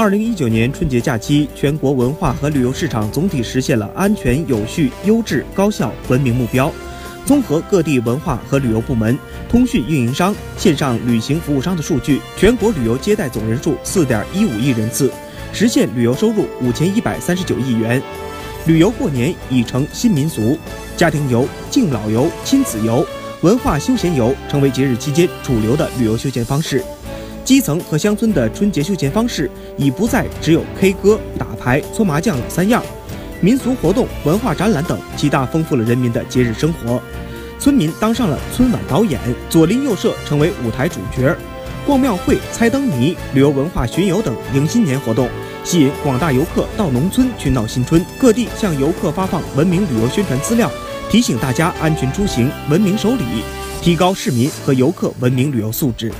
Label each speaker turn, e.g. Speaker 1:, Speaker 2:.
Speaker 1: 二零一九年春节假期，全国文化和旅游市场总体实现了安全、有序、优质、高效、文明目标。综合各地文化和旅游部门、通讯运营商、线上旅行服务商的数据，全国旅游接待总人数四点一五亿人次，实现旅游收入五千一百三十九亿元。旅游过年已成新民俗，家庭游、敬老游、亲子游、文化休闲游成为节日期间主流的旅游休闲方式。基层和乡村的春节休闲方式已不再只有 K 歌、打牌、搓麻将老三样，民俗活动、文化展览等极大丰富了人民的节日生活。村民当上了春晚导演，左邻右舍成为舞台主角，逛庙会、猜灯谜、旅游文化巡游等迎新年活动，吸引广大游客到农村去闹新春。各地向游客发放文明旅游宣传资料，提醒大家安全出行、文明守礼，提高市民和游客文明旅游素质。